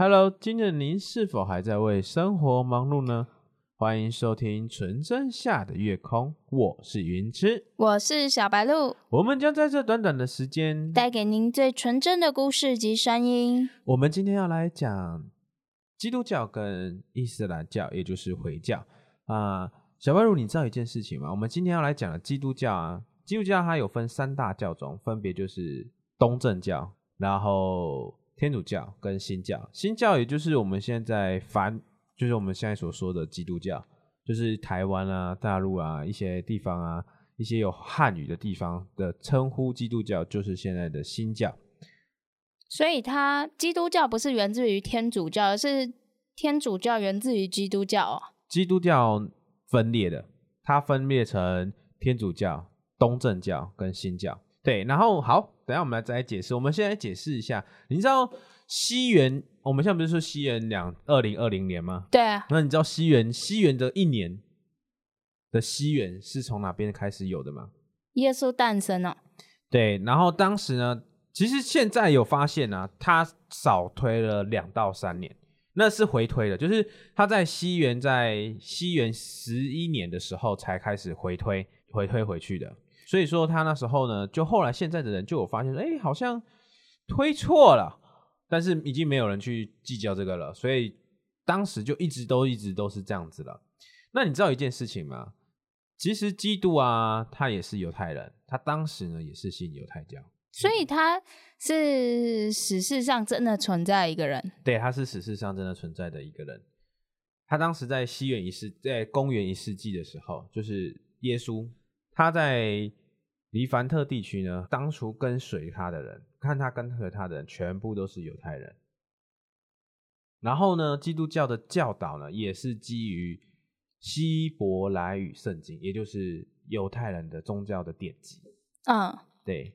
Hello，今日您是否还在为生活忙碌呢？欢迎收听《纯真下的月空》，我是云之，我是小白鹿，我们将在这短短的时间带给您最纯真的故事及声音。我们今天要来讲基督教跟伊斯兰教，也就是回教啊。小白鹿，你知道一件事情吗？我们今天要来讲的基督教啊，基督教它有分三大教种，分别就是东正教，然后。天主教跟新教，新教也就是我们现在凡，就是我们现在所说的基督教，就是台湾啊、大陆啊一些地方啊，一些有汉语的地方的称呼基督教，就是现在的新教。所以，它基督教不是源自于天主教，而是天主教源自于基督教哦。基督教分裂的，它分裂成天主教、东正教跟新教。对，然后好。等下我们来再来解释。我们先来解释一下，你知道西元？我们现在不是说西元两二零二零年吗？对啊。那你知道西元西元的一年的西元是从哪边开始有的吗？耶稣诞生了。对，然后当时呢，其实现在有发现呢，他少推了两到三年，那是回推的，就是他在西元在西元十一年的时候才开始回推回推回去的。所以说他那时候呢，就后来现在的人就有发现说，哎，好像推错了，但是已经没有人去计较这个了。所以当时就一直都一直都是这样子了。那你知道一件事情吗？其实基督啊，他也是犹太人，他当时呢也是信犹太教，所以他是史事上真的存在一个人。对，他是史事上真的存在的一个人。他当时在西元一世，在公元一世纪的时候，就是耶稣他在。黎凡特地区呢，当初跟随他的人，看他跟随他的人，全部都是犹太人。然后呢，基督教的教导呢，也是基于希伯来语圣经，也就是犹太人的宗教的典籍。嗯，对，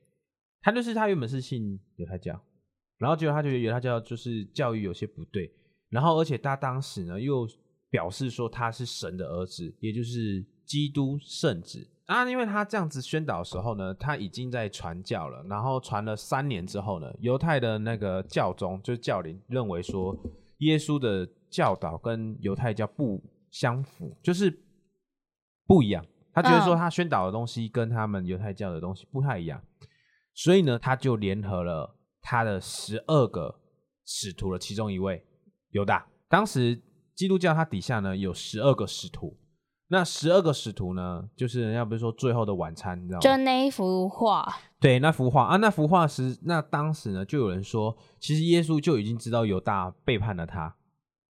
他就是他原本是信犹太教，然后结果他觉得犹太教就是教育有些不对，然后而且他当时呢又表示说他是神的儿子，也就是基督圣子。啊，因为他这样子宣导的时候呢，他已经在传教了，然后传了三年之后呢，犹太的那个教宗就是教领认为说，耶稣的教导跟犹太教不相符，就是不一样。他觉得说他宣导的东西跟他们犹太教的东西不太一样，所以呢，他就联合了他的十二个使徒的其中一位犹大。当时基督教它底下呢有十二个使徒。那十二个使徒呢？就是人家不是说最后的晚餐，你知道吗？就那一幅画。对，那幅画啊，那幅画是那当时呢，就有人说，其实耶稣就已经知道犹大背叛了他。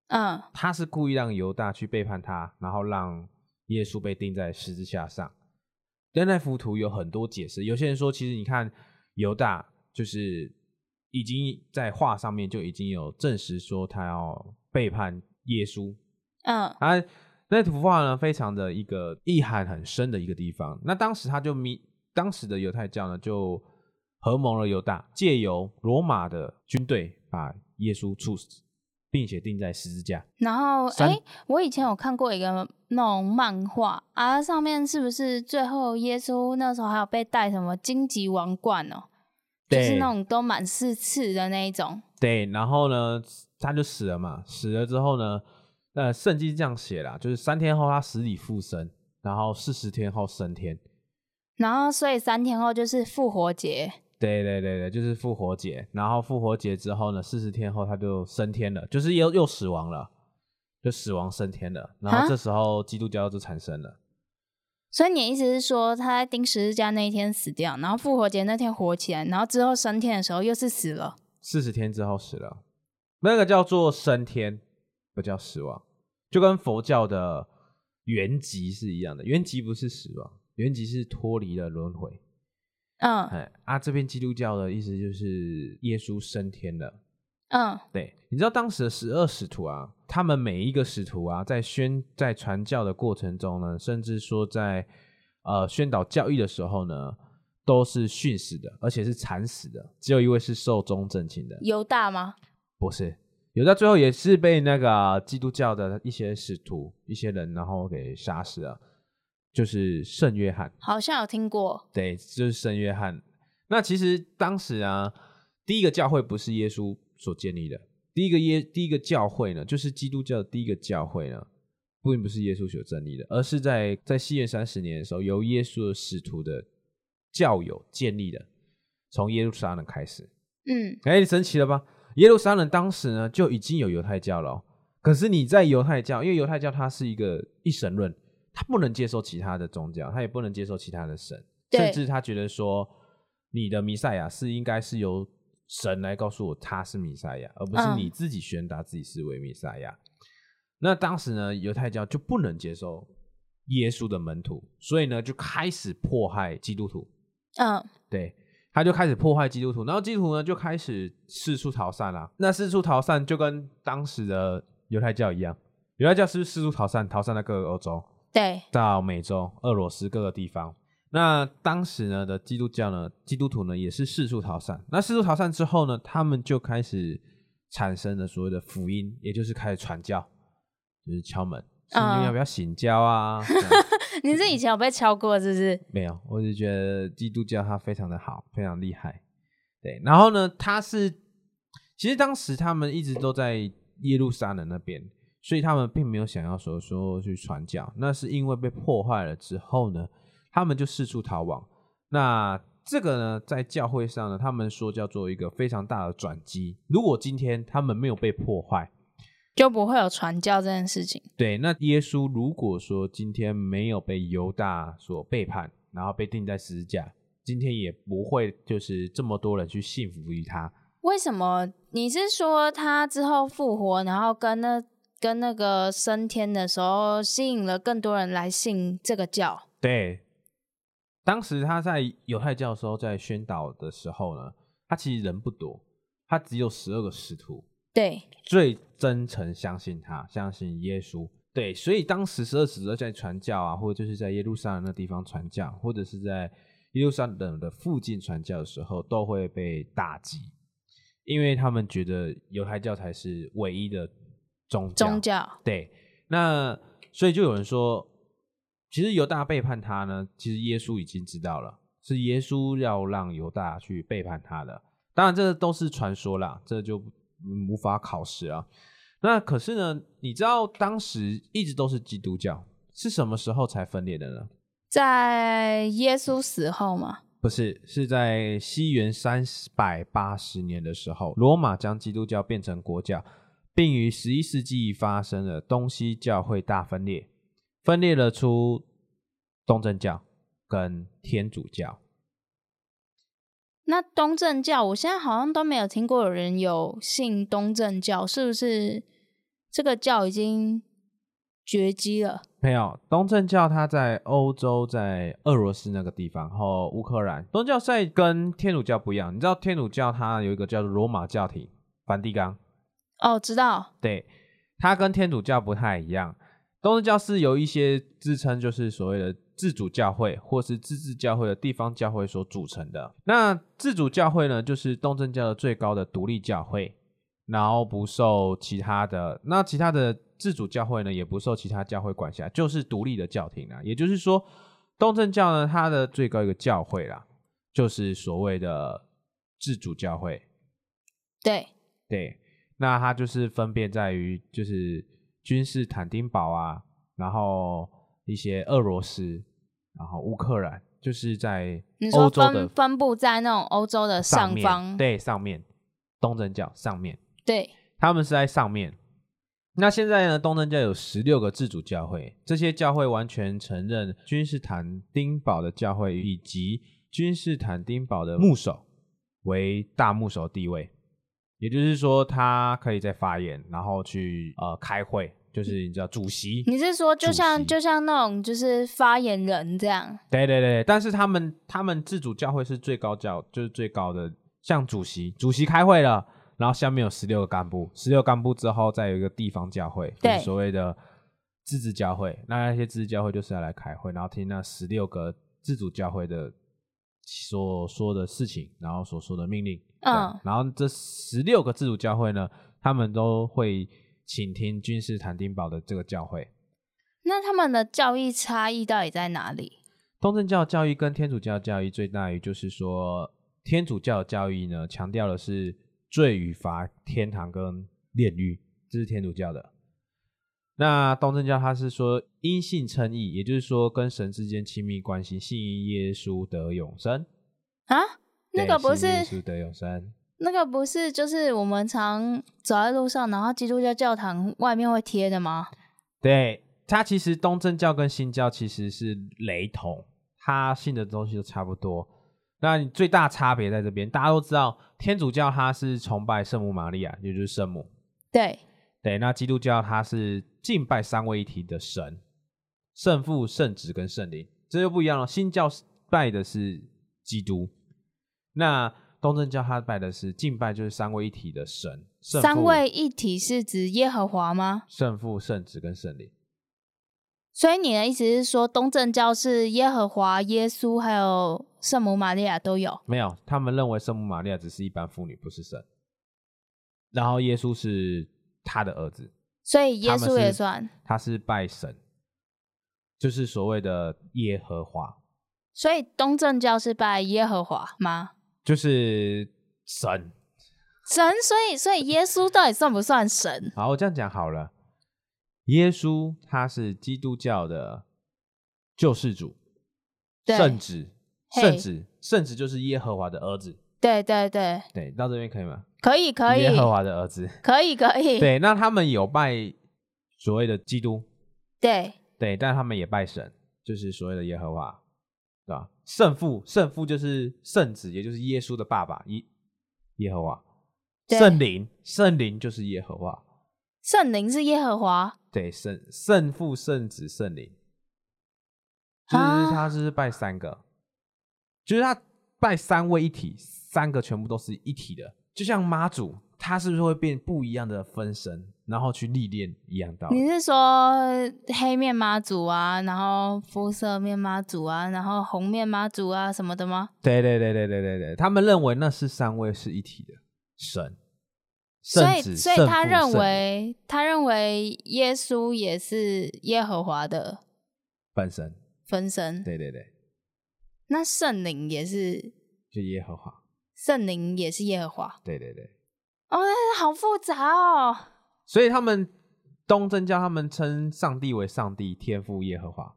嗯，他是故意让犹大去背叛他，然后让耶稣被钉在十字架上。但那幅图有很多解释，有些人说，其实你看犹大就是已经在画上面就已经有证实说他要背叛耶稣。嗯，啊。那幅画呢，非常的一个意涵很深的一个地方。那当时他就迷，当时的犹太教呢，就合谋了犹大，借由罗马的军队把耶稣处死，并且钉在十字架。然后，哎，我以前有看过一个那种漫画啊，上面是不是最后耶稣那时候还有被戴什么荆棘王冠哦？就是那种都满是刺的那一种。对，然后呢，他就死了嘛，死了之后呢？呃，圣经这样写啦，就是三天后他死里复生，然后四十天后升天，然后所以三天后就是复活节。对对对对，就是复活节。然后复活节之后呢，四十天后他就升天了，就是又又死亡了，就死亡升天了。然后这时候基督教就产生了。所以你的意思是说，他在钉十字架那一天死掉，然后复活节那天活起来，然后之后升天的时候又是死了。四十天之后死了，那个叫做升天。不叫死亡，就跟佛教的原籍是一样的。原籍不是死亡，原籍是脱离了轮回。嗯，哎啊，这边基督教的意思就是耶稣升天了。嗯，对，你知道当时的十二使徒啊，他们每一个使徒啊，在宣在传教的过程中呢，甚至说在呃宣导教义的时候呢，都是殉死的，而且是惨死的。只有一位是寿终正寝的。犹大吗？不是。有在最后也是被那个基督教的一些使徒、一些人，然后给杀死了，就是圣约翰。好像有听过。对，就是圣约翰。那其实当时啊，第一个教会不是耶稣所建立的，第一个耶第一个教会呢，就是基督教的第一个教会呢，并不是耶稣所建立的，而是在在西元三十年的时候，由耶稣的使徒的教友建立的，从耶路撒冷开始。嗯，哎，神奇了吧？耶路撒冷当时呢就已经有犹太教了哦，可是你在犹太教，因为犹太教它是一个一神论，他不能接受其他的宗教，他也不能接受其他的神，甚至他觉得说你的弥赛亚是应该是由神来告诉我他是弥赛亚，而不是嗯你自己宣达自己是为弥赛亚。那当时呢，犹太教就不能接受耶稣的门徒，所以呢就开始迫害基督徒。嗯，对，他就开始破坏基督徒，然后基督徒呢就开始四处逃散啦。那四处逃散就跟当时的犹太教一样，犹太教是四处逃散，逃散到各个欧洲，对，到美洲、俄罗斯各个地方。那当时呢的基督教呢，基督徒呢也是四处逃散。那四处逃散之后呢，他们就开始产生了所谓的福音，也就是开始传教，就是敲门，要不要醒教啊？你是以前有被敲过是不是？没有，我就觉得基督教它非常的好，非常厉害。对，然后呢，它是其实当时他们一直都在耶路撒冷那边，所以他们并没有想要说说去传教，那是因为被破坏了之后呢，他们就四处逃亡。那这个呢，在教会上呢，他们说叫做一个非常大的转机。如果今天他们没有被破坏，就不会有传教这件事情。对，那耶稣如果说今天没有被犹大所背叛，然后被钉在十字架，今天也不会就是这么多人去信服于他。为什么？你是说他之后复活，然后跟那跟那个升天的时候，吸引了更多人来信这个教？对，当时他在犹太教的时候，在宣导的时候呢，他其实人不多，他只有十二个使徒，对，最真诚相信他，相信耶稣。对，所以当时十二使徒在传教啊，或者就是在耶路撒冷那地方传教，或者是在耶路撒冷的附近传教的时候，都会被打击，因为他们觉得犹太教才是唯一的宗教。宗教。对，那所以就有人说，其实犹大背叛他呢，其实耶稣已经知道了，是耶稣要让犹大去背叛他的。当然，这都是传说啦，这就、嗯无法考试啊。那可是呢，你知道当时一直都是基督教，是什么时候才分裂的呢？在耶稣死后吗，不是，是在西元三百八十年的时候，罗马将基督教变成国教，并于十一世纪发生了东西教会大分裂，分裂了出东正教跟天主教。那东正教，我现在好像都没有听过有人有信东正教，是不是这个教已经绝迹了？没有，东正教它在欧洲，在俄罗斯那个地方，和乌克兰。东正教在跟天主教不一样，你知道天主教它有一个叫做罗马教廷，梵蒂冈。哦，知道，对，它跟天主教不太一样。东正教是有一些自称就是所谓的自主教会或是自治教会的地方教会所组成的。那自主教会呢，就是东正教的最高的独立教会，然后不受其他的。那其他的自主教会呢，也不受其他教会管辖，就是独立的教廷啊。也就是说，东正教呢，它的最高一个教会啦，就是所谓的自主教会。对，对，那它就是分别在于就是君士坦丁堡啊，然后一些俄罗斯，然后乌克兰，就是在欧洲的分分布在那种欧洲的上面方，对，上面东正教上面，对。他们是在上面。那现在呢，东正教有十六个自主教会，这些教会完全承认君士坦丁堡的教会以及君士坦丁堡的牧首为大牧首地位，也就是说，他可以在发言，然后去呃开会，就是你知道主席。你是说就像就像那种就是发言人这样？对对对，但是他们他们自主教会是最高教，就是最高的，像主席，主席开会了，然后下面有十六个干部，十六干部之后再有一个地方教会，就对是所谓的自治教会。那那些自治教会就是要来开会，然后听那十六个自主教会的所说的事情，然后所说的命令。嗯然后这十六个自主教会呢，他们都会倾听君士坦丁堡的这个教会。那他们的教义差异到底在哪里？东正教教育跟天主教教育最大于就是说，天主教教育呢强调的是罪与罚、天堂跟炼狱，这是天主教的。那东正教他是说因信称义，也就是说跟神之间亲密关系，信耶稣得永生啊？那个不是耶稣得永生，那个不是就是我们常走在路上，然后基督教教堂外面会贴的吗？对，它其实东正教跟新教其实是雷同，它信的东西都差不多。那你最大差别在这边，大家都知道天主教它是崇拜圣母玛利亚，也就是圣母。对。对，那基督教它是敬拜三位一体的神，圣父、圣子跟圣灵，这就不一样了。新教拜的是基督，那东正教他拜的是敬拜就是三位一体的神。三位一体是指耶和华吗？圣父、圣子跟圣灵。所以你的意思是说，东正教是耶和华、耶稣还有圣母玛利亚都有？没有，他们认为圣母玛利亚只是一般妇女，不是神。然后耶稣是。他的儿子，所以耶稣也算，他是拜神，就是所谓的耶和华。所以东正教是拜耶和华吗？就是神，神。所以，所以耶稣到底算不算神？好，我这样讲好了。耶稣他是基督教的救世主，圣子，圣子，圣子就是耶和华的儿子。对对对，对，到这边可以吗？可以可以，耶和华的儿子，可以可以。对，那他们有拜所谓的基督，对对，但他们也拜神，就是所谓的耶和华，对吧？圣父，圣父就是圣子，也就是耶稣的爸爸，耶耶和华。圣灵，圣灵就是耶和华。圣灵是耶和华。对，圣圣父、圣子、圣灵，就是他是拜三个，就是他拜三位一体，三个全部都是一体的。就像妈祖，他是不是会变不一样的分身，然后去历练一样道理？你是说黑面妈祖啊，然后肤色面妈祖啊，然后红面妈祖啊什么的吗？对对对对对对对，他们认为那是三位是一体的神，所以所以他认为他认为耶稣也是耶和华的本身分身。对对对，那圣灵也是就耶和华。圣灵也是耶和华，对对对，哦，好复杂哦。所以他们东正教他们称上帝为上帝天父耶和华，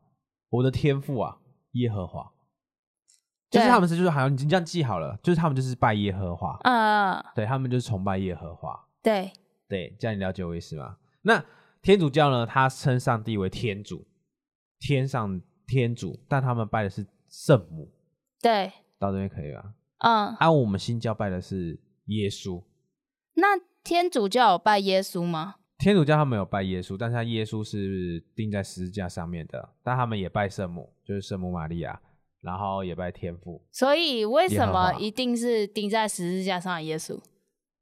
我的天父啊，耶和华，就是他们是就是好像你这样记好了，就是他们就是拜耶和华，嗯，对他们就是崇拜耶和华，对。对，这样你了解我意思吗？那天主教呢，他称上帝为天主，天上天主，但他们拜的是圣母，对，到这边可以吗？嗯，按我们新教拜的是耶稣，那天主教有拜耶稣吗？天主教他们有拜耶稣，但是他耶稣是钉在十字架上面的，但他们也拜圣母，就是圣母玛利亚，然后也拜天父。所以为什么一定是钉在十字架上的耶稣？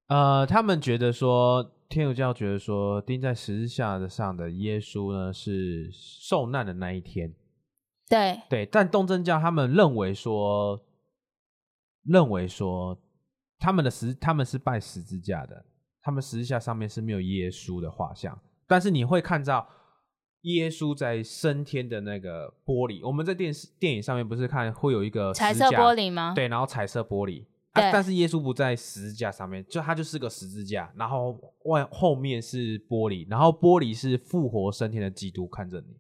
呃，他们觉得说天主教觉得说钉在十字架的上的耶稣呢是受难的那一天，对对，但东正教他们认为说。认为说他们的十他们是拜十字架的，他们十字架上面是没有耶稣的画像，但是你会看到耶稣在升天的那个玻璃。我们在电视电影上面不是看会有一个彩色玻璃吗？对，然后彩色玻璃，但是耶稣不在十字架上面，就他就是个十字架，然后外后面是玻璃，然后玻璃是复活升天的基督看着你。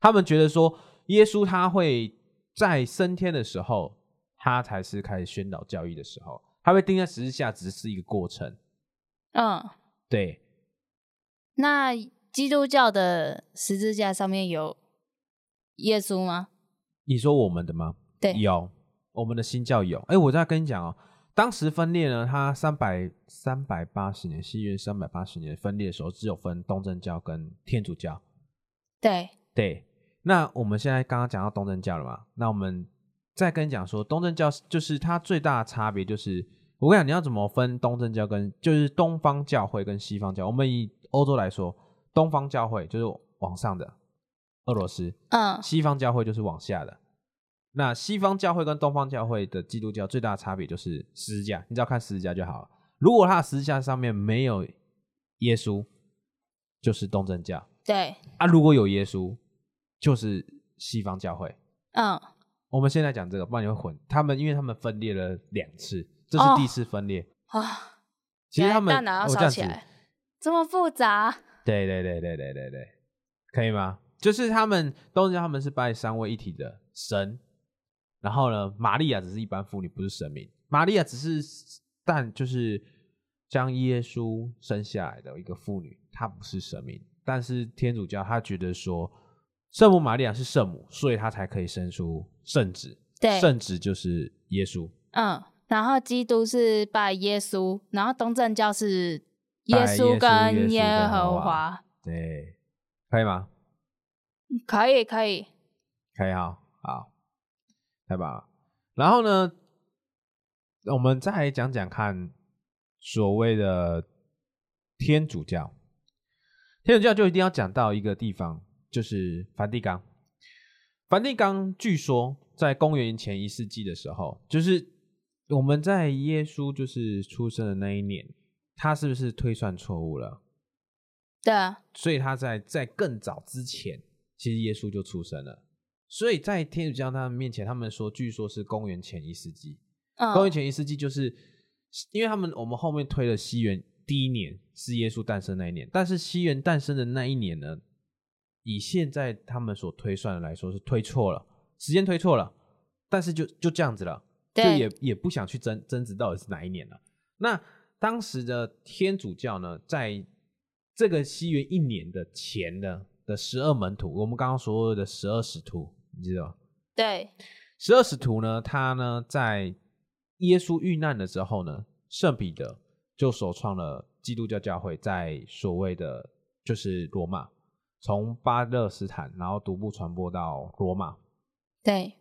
他们觉得说耶稣他会在升天的时候。他才是开始宣导教义的时候，他被钉在十字架只是一个过程。嗯，对。那基督教的十字架上面有耶稣吗？你说我们的吗？对，有。我们的新教有。哎，我再跟你讲哦，当时分裂呢，它三百三百八十年，西元三百八十年分裂的时候，只有分东正教跟天主教。对对。那我们现在刚刚讲到东正教了嘛？那我们。再跟你讲说，东正教就是它最大的差别，就是我跟你讲，你要怎么分东正教跟就是东方教会跟西方教？我们以欧洲来说，东方教会就是往上的俄罗斯，嗯，西方教会就是往下的。那西方教会跟东方教会的基督教最大的差别就是十字架，你只要看十字架就好了。如果他的十字架上面没有耶稣，就是东正教。对啊，如果有耶稣，就是西方教会。嗯。我们现在讲这个，不然你会混。他们因为他们分裂了两次，这是第四次分裂啊。其实他们我这样子，这么复杂？对对对对对对对，可以吗？就是他们东正教他们是拜三位一体的神，然后呢，玛利亚只是一般妇女，不是神明。玛利亚只是但就是将耶稣生下来的一个妇女，她不是神明。但是天主教他觉得说，圣母玛利亚是圣母，所以她才可以生出圣子。对，圣子就是耶稣。嗯，然后基督是拜耶稣，然后东正教是耶稣跟耶耶和和华。对，可以吗？可以，可以。可以哈，好，太棒了。然后呢，我们再来讲讲看所谓的天主教。天主教就一定要讲到一个地方，就是梵蒂冈。梵蒂冈据说在公元前一世纪的时候，就是我们在耶稣就是出生的那一年，他是不是推算错误了？对啊，所以他在在更早之前，其实耶稣就出生了。所以在天主教他们面前，他们说，据说是公元前一世纪。嗯，公元前一世纪就是因为他们我们后面推了西元第一年是耶稣诞生那一年，但是西元诞生的那一年呢，以现在他们所推算的来说是推错了，时间推错了，但是就就这样子了，就也也不想去争争执到底是哪一年了。那当时的天主教呢，在这个西元一年的前呢的十二门徒，我们刚刚所有的十二使徒，你知道吗？对，十二使徒呢，他呢在耶稣遇难的时候呢，圣彼得就首创了基督教教会，在所谓的就是罗马，从巴勒斯坦然后独步传播到罗马。对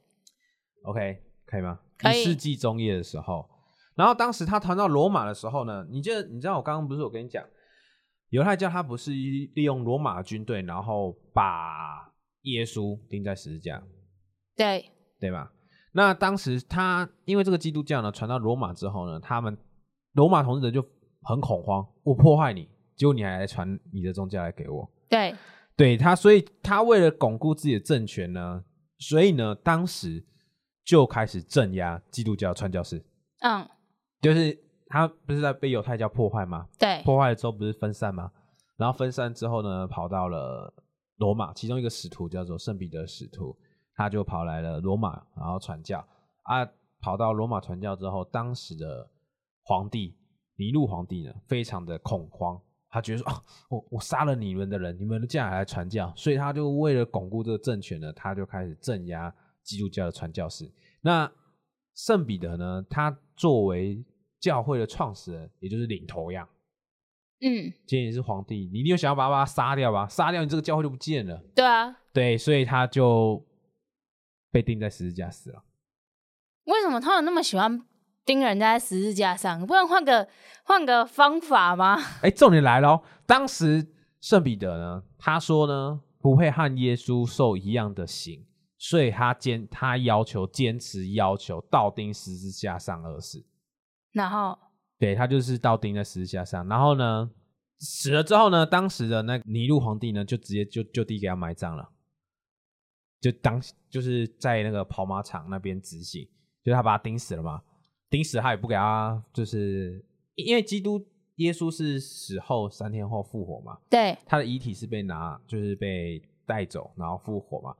，OK，可以吗？一世纪中叶的时候，然后当时他传到罗马的时候呢，你记得你知道我刚刚不是我跟你讲，犹太教他不是利用罗马军队，然后把耶稣钉在十字架，对，对吧？那当时他因为这个基督教呢传到罗马之后呢，他们罗马统治者就很恐慌，我破坏你，结果你还来传你的宗教来给我，对，对他，所以他为了巩固自己的政权呢，所以呢，当时就开始镇压基督教传教士，嗯，就是他不是在被犹太教破坏吗？对，破坏了之后不是分散吗？然后分散之后呢，跑到了罗马，其中一个使徒叫做圣彼得使徒，他就跑来了罗马，然后传教啊。跑到罗马传教之后，当时的皇帝尼禄皇帝呢，非常的恐慌，他觉得说啊，我我杀了你们的人，你们竟然还来传教，所以他就为了巩固这个政权呢，他就开始镇压基督教的传教士。那圣彼得呢，他作为教会的创始人，也就是领头羊。嗯，今天也是皇帝，你一定有想要把他杀掉吧？杀掉你这个教会就不见了。对啊，对，所以他就被钉在十字架死了。为什么他们那么喜欢钉人家在十字架上？不能换个换个方法吗？哎，重点来了哦，当时圣彼得呢，他说呢，不会和耶稣受一样的刑，所以他坚他要求坚持要求倒钉十字架上而死。然后，对他就是倒钉在十字架上，然后呢，死了之后呢，当时的那个尼禄皇帝呢，就直接就就地给他埋葬了，就当就是在那个跑马场那边执行，就是他把他钉死了嘛，钉死他也不给他，就是因为基督耶稣是死后三天后复活嘛，对，他的遗体是被拿就是被带走，然后复活嘛。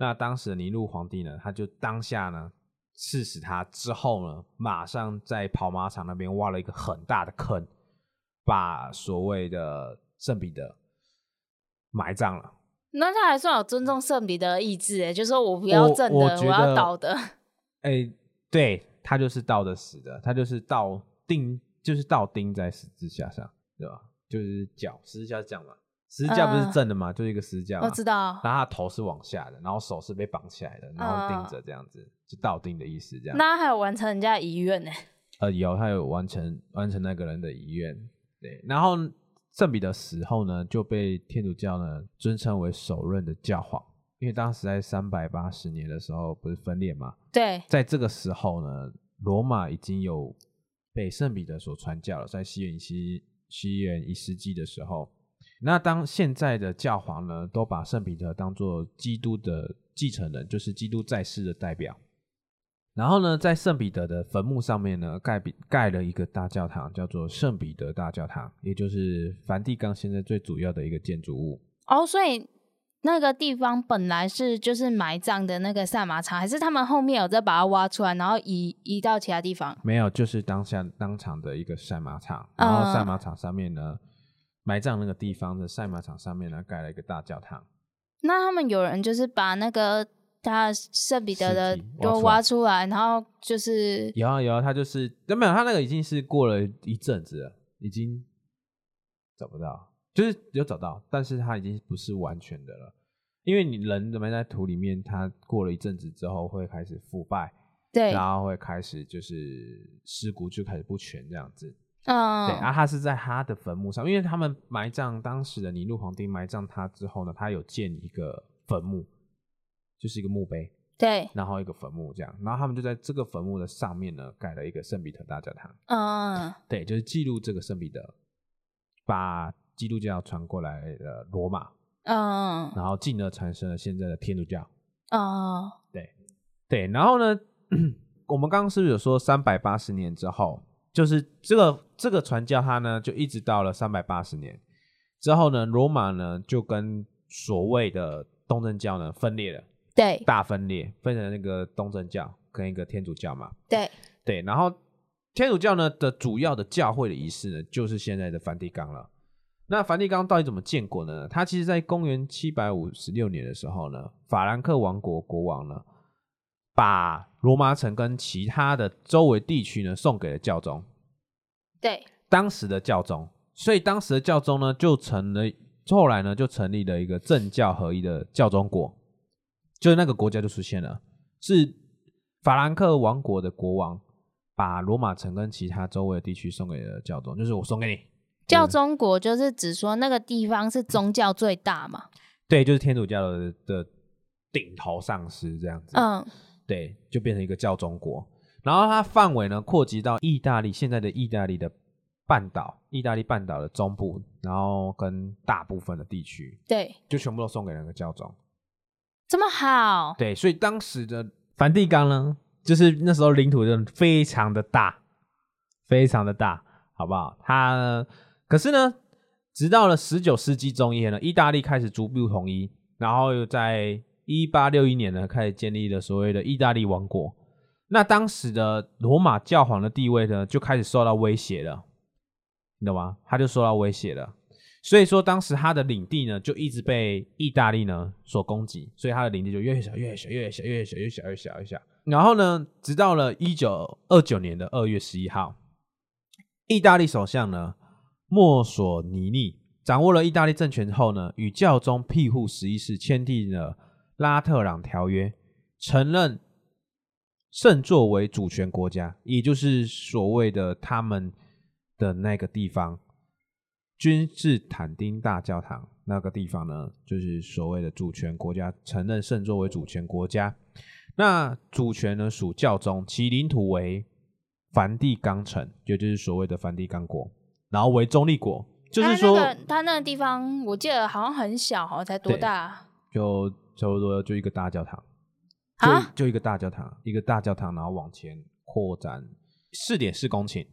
那当时的尼禄皇帝呢，他就当下呢刺死他之后呢，马上在跑马场那边挖了一个很大的坑，把所谓的圣彼得埋葬了。那他还算有尊重圣彼得的意志，哎，就说我不要正的，我要倒的。哎、对他就是倒的死的，他就是倒钉，就是倒钉在十字架上，对吧？就是脚十字架是这样嘛，十字架不是嗯正的嘛，就是一个十字架嘛。我知道，然后他头是往下的，然后手是被绑起来的，然后钉着这样子，就倒钉的意思这样。那他还有完成人家的遗愿呢。呃，有他有完成完成那个人的遗愿，对。然后圣彼得死后呢，就被天主教呢尊称为首任的教皇，因为当时在三百八十年的时候不是分裂嘛，对，在这个时候呢，罗马已经有被圣彼得所传教了，在西元西西元一世纪的时候，那当现在的教皇呢，都把圣彼得当做基督的继承人，就是基督在世的代表。然后呢，在圣彼得的坟墓上面呢，盖比盖了一个大教堂，叫做圣彼得大教堂，也就是梵蒂冈现在最主要的一个建筑物。哦，所以那个地方本来是就是埋葬的那个赛马场，还是他们后面有再把它挖出来，然后移移到其他地方？没有，就是当下当场的一个赛马场，然后赛马场上面呢，埋葬那个地方的赛马场上面呢，盖了一个大教堂。那他们有人就是把那个他圣彼得的尸体都挖挖出来，然后就是有啊有啊，他就是，没有他那个已经是过了一阵子了，已经找不到，就是有找到，但是他已经不是完全的了，因为你人埋在土里面，他过了一阵子之后会开始腐败，对，然后会开始就是尸骨就开始不全这样子。嗯，对，啊，他是在他的坟墓上，因为他们埋葬当时的尼禄皇帝埋葬他之后呢，他有建一个坟墓，就是一个墓碑，对，然后一个坟墓这样，然后他们就在这个坟墓的上面呢盖了一个圣彼得大教堂，嗯，对，就是记录这个圣彼得把基督教传过来的罗马，嗯，然后进而产生了现在的天主教。嗯，对，然后呢，我们刚刚是不是有说三百八十年之后，就是这个这个传教它呢就一直到了三百八十年之后呢，罗马呢就跟所谓的东正教呢分裂了，对，大分裂，分成那个东正教跟一个天主教嘛。对，对，然后天主教呢的主要的教会的仪式呢，就是现在的梵蒂冈了。那梵蒂冈到底怎么建国呢？它其实在公元七百五十六年的时候呢，法兰克王国国王呢，把罗马城跟其他的周围地区呢送给了教宗，对，当时的教宗，所以当时的教宗呢就成了，后来呢就成立了一个政教合一的教宗国，就是那个国家就出现了，是法兰克王国的国王把罗马城跟其他周围的地区送给了教宗，就是我送给你，教宗国就是指说那个地方是宗教最大嘛，对，就是天主教的的顶头上司这样子，嗯，对，就变成一个教宗国。然后它范围呢扩及到意大利现在的意大利的半岛，意大利半岛的中部，然后跟大部分的地区，对，就全部都送给那个教宗。这么好，对，所以当时的梵蒂冈呢，就是那时候领土就非常的大，非常的大，好不好？它呢可是呢，直到了十九世纪中叶呢，意大利开始逐步统一，然后又在一八六一年呢，开始建立了所谓的意大利王国。那当时的罗马教皇的地位呢，就开始受到威胁了，你懂吗？他就受到威胁了。所以说，当时他的领地呢，就一直被意大利呢所攻击，所以他的领地就越小越小越小越小越小越小越小。然后呢，直到了一九二九年的二月十一号，意大利首相呢墨索尼尼掌握了意大利政权之后呢，与教宗庇护十一世签订了拉特朗条约，承认圣作为主权国家，也就是所谓的他们的那个地方。君士坦丁大教堂那个地方呢，就是所谓的主权国家，承认圣作为主权国家。那主权呢属教宗，其领土为梵蒂冈城，也就是所谓的梵蒂冈国，然后为中立国，就是说，他那个他那个地方，我记得好像很小好像，才多大就差不多就一个大教堂，啊？就就一个大教堂，一个大教堂，然后往前扩展四点四公顷。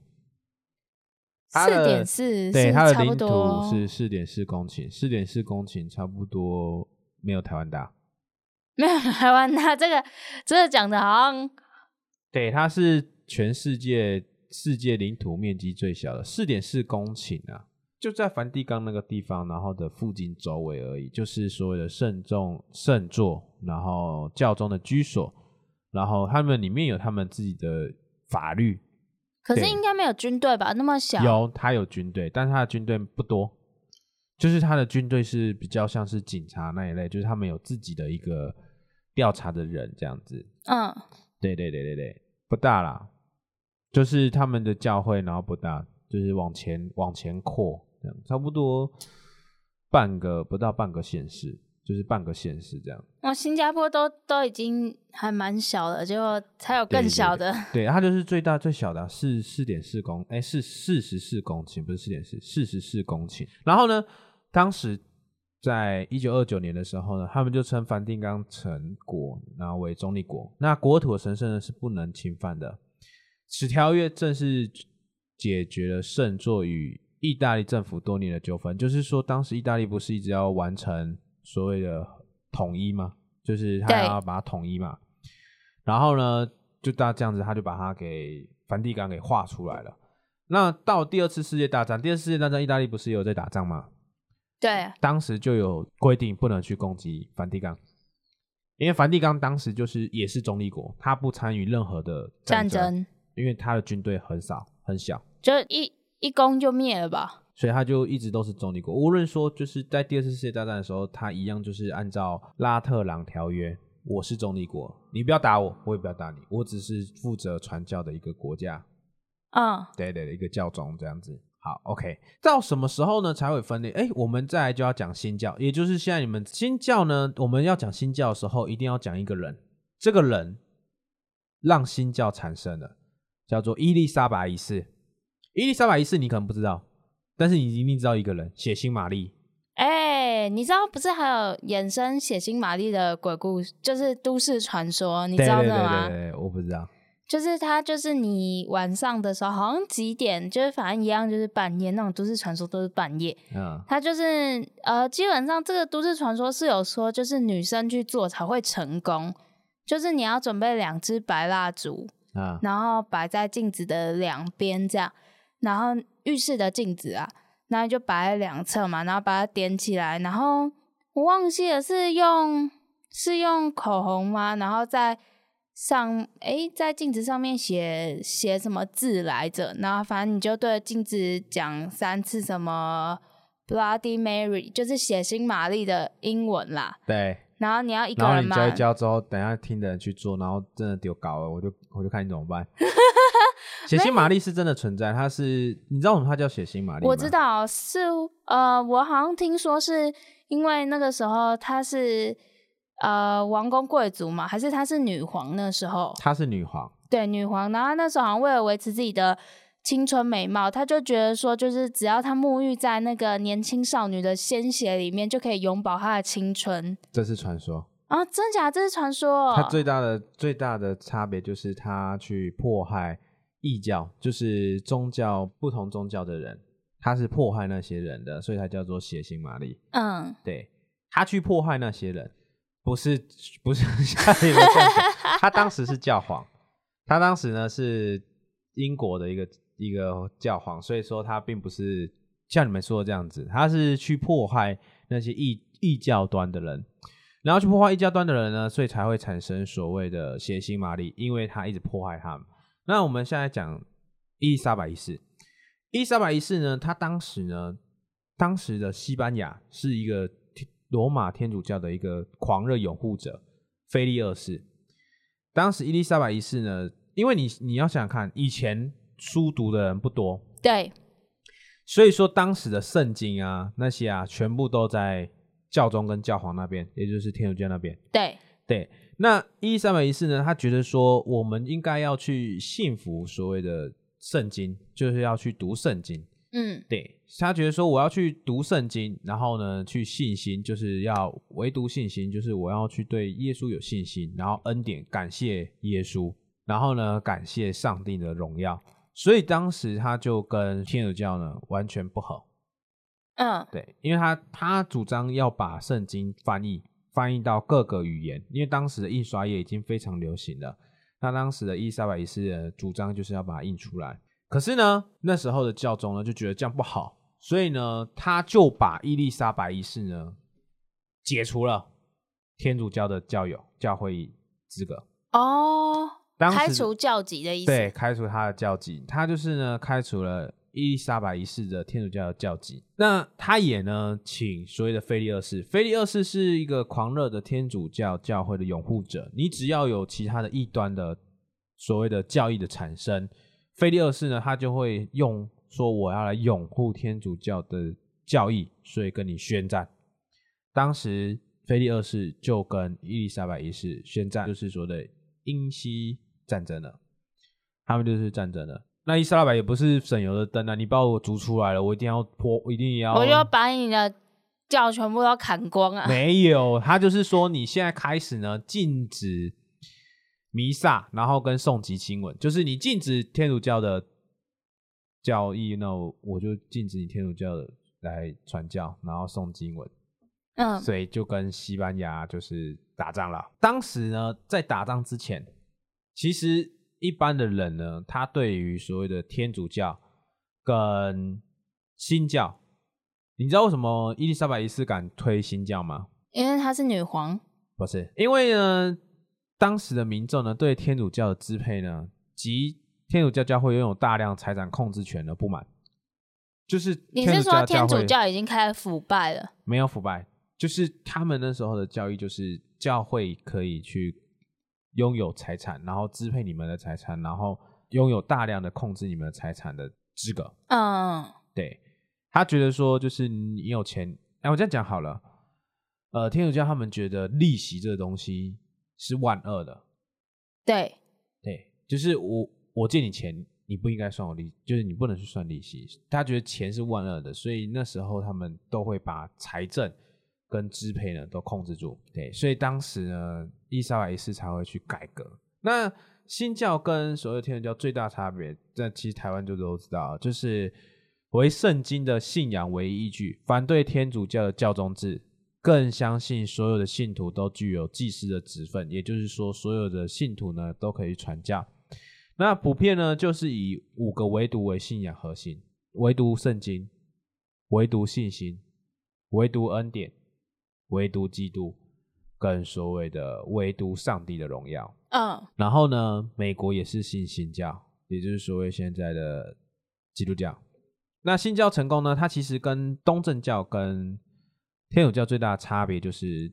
四点四，对，它的领土是四点四公顷，四点四公顷差不多没有台湾大。没有台湾大，这个这个讲的好像对，它是全世界世界领土面积最小的，四点四公顷啊，就在梵蒂冈那个地方，然后的附近周围而已，就是所谓的圣众圣座，然后教宗的居所，然后他们里面有他们自己的法律，可是应该没有军队吧？那么小，有他有军队，但是他的军队不多，就是他的军队是比较像是警察那一类，就是他们有自己的一个调查的人这样子。嗯，对对对对对，不大啦，就是他们的教会，然后不大，就是往前往前扩，这样差不多半个不到半个县市，就是半个县市这样。哇，新加坡都都已经还蛮小了，结果还有更小对的，对，它就是最大最小的啊是四点四公，哎，是四十四公顷，不是四点四，四十四公顷。然后呢，当时在一九二九年的时候呢，他们就称梵蒂冈城国然后为中立国，那国土的神圣呢是不能侵犯的。此条约正是解决了圣座与意大利政府多年的纠纷，就是说，当时意大利不是一直要完成所谓的统一吗？就是他要把它统一嘛。然后呢，就大这样子，他就把它给梵蒂冈给画出来了。那到第二次世界大战，第二次世界大战，意大利不是有在打仗吗？对，当时就有规定不能去攻击梵蒂冈，因为梵蒂冈当时就是也是中立国，他不参与任何的战争，争因为他的军队很少很小，就一一攻就灭了吧？所以他就一直都是中立国。无论说就是在第二次世界大战的时候，他一样就是按照拉特朗条约，我是中立国，你不要打我，我也不要打你，我只是负责传教的一个国家，嗯，对对，一个教宗这样子。好，OK，到什么时候呢才会分裂？哎，我们再来就要讲新教，也就是现在你们新教呢，我们要讲新教的时候，一定要讲一个人，这个人让新教产生了，叫做伊丽莎白一世。伊丽莎白一世你可能不知道，但是你一定知道一个人，血腥玛丽。哎、你知道不是还有衍生血腥玛丽的鬼故事，就是都市传说，你知道这吗？对对，我不知道。就是他，就是你晚上的时候，好像几点，就是反正一样，就是半夜那种都市传说都是半夜。嗯，他就是呃，基本上这个都市传说是有说，就是女生去做才会成功，就是你要准备两支白蜡烛，嗯，然后摆在镜子的两边这样，然后浴室的镜子啊，然后就摆在两侧嘛，然后把它点起来，然后我忘记了是用是用口红吗？然后在上诶，在镜子上面写写什么字来着？然后反正你就对着镜子讲三次什么 Bloody Mary，就是血腥玛丽的英文啦。对。然后你要一个人嘛然后你教一教之后，等一下听的人去做，然后真的丢搞了，我就我就看你怎么办。血腥玛丽是真的存在，它是你知道为什么它叫血腥玛丽吗？我知道是呃，我好像听说是因为那个时候她是呃王公贵族嘛，还是她是女皇那时候？她是女皇，对，女皇。然后她那时候好像为了维持自己的青春美貌，他就觉得说，就是只要他沐浴在那个年轻少女的鲜血里面，就可以永葆她的青春。这是传说。啊，真假？这是传说哦。它最大的最大的差别就是他去迫害异教，就是宗教不同宗教的人，他是迫害那些人的，所以他叫做血腥玛丽。嗯，对他去迫害那些人，不是不是像你们这样，他当时是教皇，他当时呢是英国的一个一个教皇，所以说他并不是像你们说的这样子，他是去迫害那些异异教端的人。然后去破坏异教端的人呢，所以才会产生所谓的血腥玛丽，因为他一直迫害他们。那我们现在讲伊丽莎白一世，伊丽莎白一世呢，他当时呢，当时的西班牙是一个罗马天主教的一个狂热拥护者，菲利二世。当时伊丽莎白一世呢，因为你你要想想看，以前书读的人不多，对，所以说当时的圣经啊那些啊，全部都在教宗跟教皇那边，也就是天主教那边。对，对，那伊丽莎白一四呢，他觉得说我们应该要去信服所谓的圣经，就是要去读圣经。嗯，对他觉得说我要去读圣经，然后呢去信心，就是要唯独信心，就是我要去对耶稣有信心，然后恩典感谢耶稣，然后呢感谢上帝的荣耀。所以当时他就跟天主教呢完全不合。嗯，对，因为他他主张要把圣经翻译翻译到各个语言，因为当时的印刷业已经非常流行了。那当时的伊丽莎白一世的主张就是要把它印出来，可是呢，那时候的教宗呢就觉得这样不好，所以呢，他就把伊丽莎白一世呢解除了天主教的教友教会资格。哦，当时开除教籍的意思。对，开除他的教籍，他就是呢开除了伊丽莎白一世的天主教的教籍。那他也呢请所谓的菲利二世，菲利二世是一个狂热的天主教教会的拥护者。你只要有其他的异端的所谓的教义的产生，菲利二世呢他就会用说我要来拥护天主教的教义，所以跟你宣战。当时菲利二世就跟伊丽莎白一世宣战，就是说的英西战争了，他们就是战争了。那伊莎拉白也不是省油的灯啊！你把我逐出来了，我一定要破，我一定要，我就要把你的教全部都砍光啊？没有，他就是说你现在开始呢，禁止弥撒，然后跟诵及经文，就是你禁止天主教的教义，那我就禁止你天主教的来传教，然后诵经文。嗯，所以就跟西班牙就是打仗了。当时呢，在打仗之前，其实一般的人呢，他对于所谓的天主教跟新教，你知道为什么伊丽莎白一世敢推新教吗？因为她是女皇。不是，因为呢，当时的民众呢，对天主教的支配呢，及天主教教会拥有大量财产控制权的不满，就是你是说天主教教已经开始腐败了？没有腐败。就是他们那时候的教育，就是教会可以去拥有财产，然后支配你们的财产，然后拥有大量的控制你们的财产的资格。嗯，对他觉得说，就是你有钱，哎，我这样讲好了。呃，天主教他们觉得利息这个东西是万恶的。对，对，就是我我借你钱，你不应该算我利，就是你不能去算利息。他觉得钱是万恶的，所以那时候他们都会把财政。跟支配呢都控制住，对，所以当时呢，伊莎白一世才会去改革。那新教跟所有天主教最大差别，这其实台湾就都知道，就是为圣经的信仰为依据，反对天主教的教宗制，更相信所有的信徒都具有祭司的职分，也就是说，所有的信徒呢都可以传教。那普遍呢就是以五个唯独为信仰核心：唯独圣经，唯独信心，唯独恩典。唯独基督跟所谓的唯独上帝的荣耀，嗯，然后呢，美国也是信新教，也就是所谓现在的基督教。那新教成功呢？它其实跟东正教跟天主教最大的差别就是，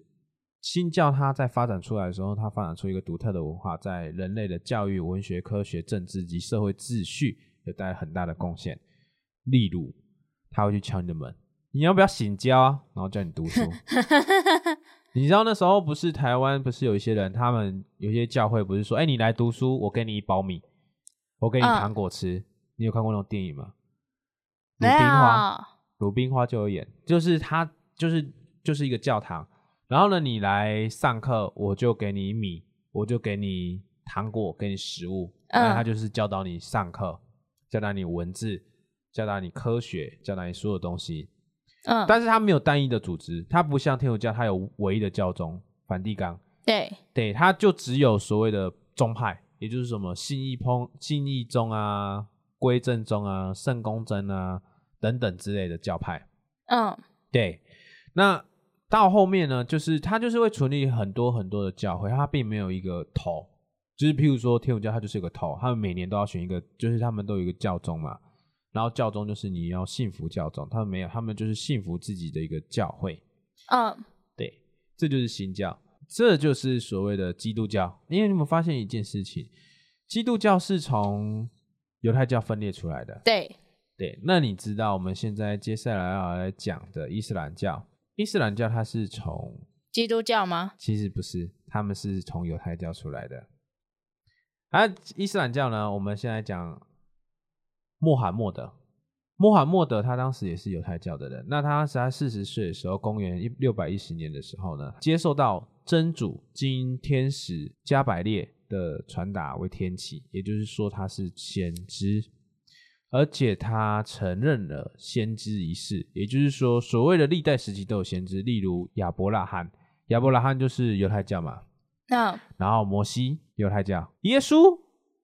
新教它在发展出来的时候，它发展出一个独特的文化，在人类的教育、文学、科学、政治及社会秩序有带来很大的贡献。例如，他会去敲你的门。你要不要醒教啊？然后叫你读书。你知道那时候不是台湾不是有一些人，他们有些教会不是说，哎，你来读书，我给你一包米，我给你糖果吃。你有看过那种电影吗？鲁冰花，鲁冰花就有演，就是他就是就是一个教堂，然后呢，你来上课，我就给你米，我就给你糖果，给你食物，那他就是教导你上课，教导你文字，教导你科学，教导你所有东西。嗯，但是它没有单一的组织，它不像天主教，它有唯一的教宗梵蒂冈。对，对，它就只有所谓的宗派，也就是什么信义通、信义宗啊、归正宗啊、圣公真啊等等之类的教派。嗯，对。那到后面呢，就是它就是会成立很多很多的教会，它并没有一个头，就是譬如说天主教，它就是一个头，他们每年都要选一个，就是他们都有一个教宗嘛。然后教宗就是你要信服教宗，他们没有，他们就是信服自己的一个教会。嗯，对，这就是新教，这就是所谓的基督教。因为你们发现一件事情，基督教是从犹太教分裂出来的。对，对。那你知道我们现在接下来要来讲的伊斯兰教？伊斯兰教它是从基督教吗？其实不是，他们是从犹太教出来的。而伊斯兰教呢，我们现在讲。穆罕默德，穆罕默德他当时也是犹太教的人。那他在四十岁的时候，公元一六百一十年的时候呢，接受到真主经天使加百列的传达为天启，也就是说他是先知，而且他承认了先知一事，也就是说所谓的历代时期都有先知，例如亚伯拉罕，亚伯拉罕就是犹太教嘛。那然后摩西犹太教，耶稣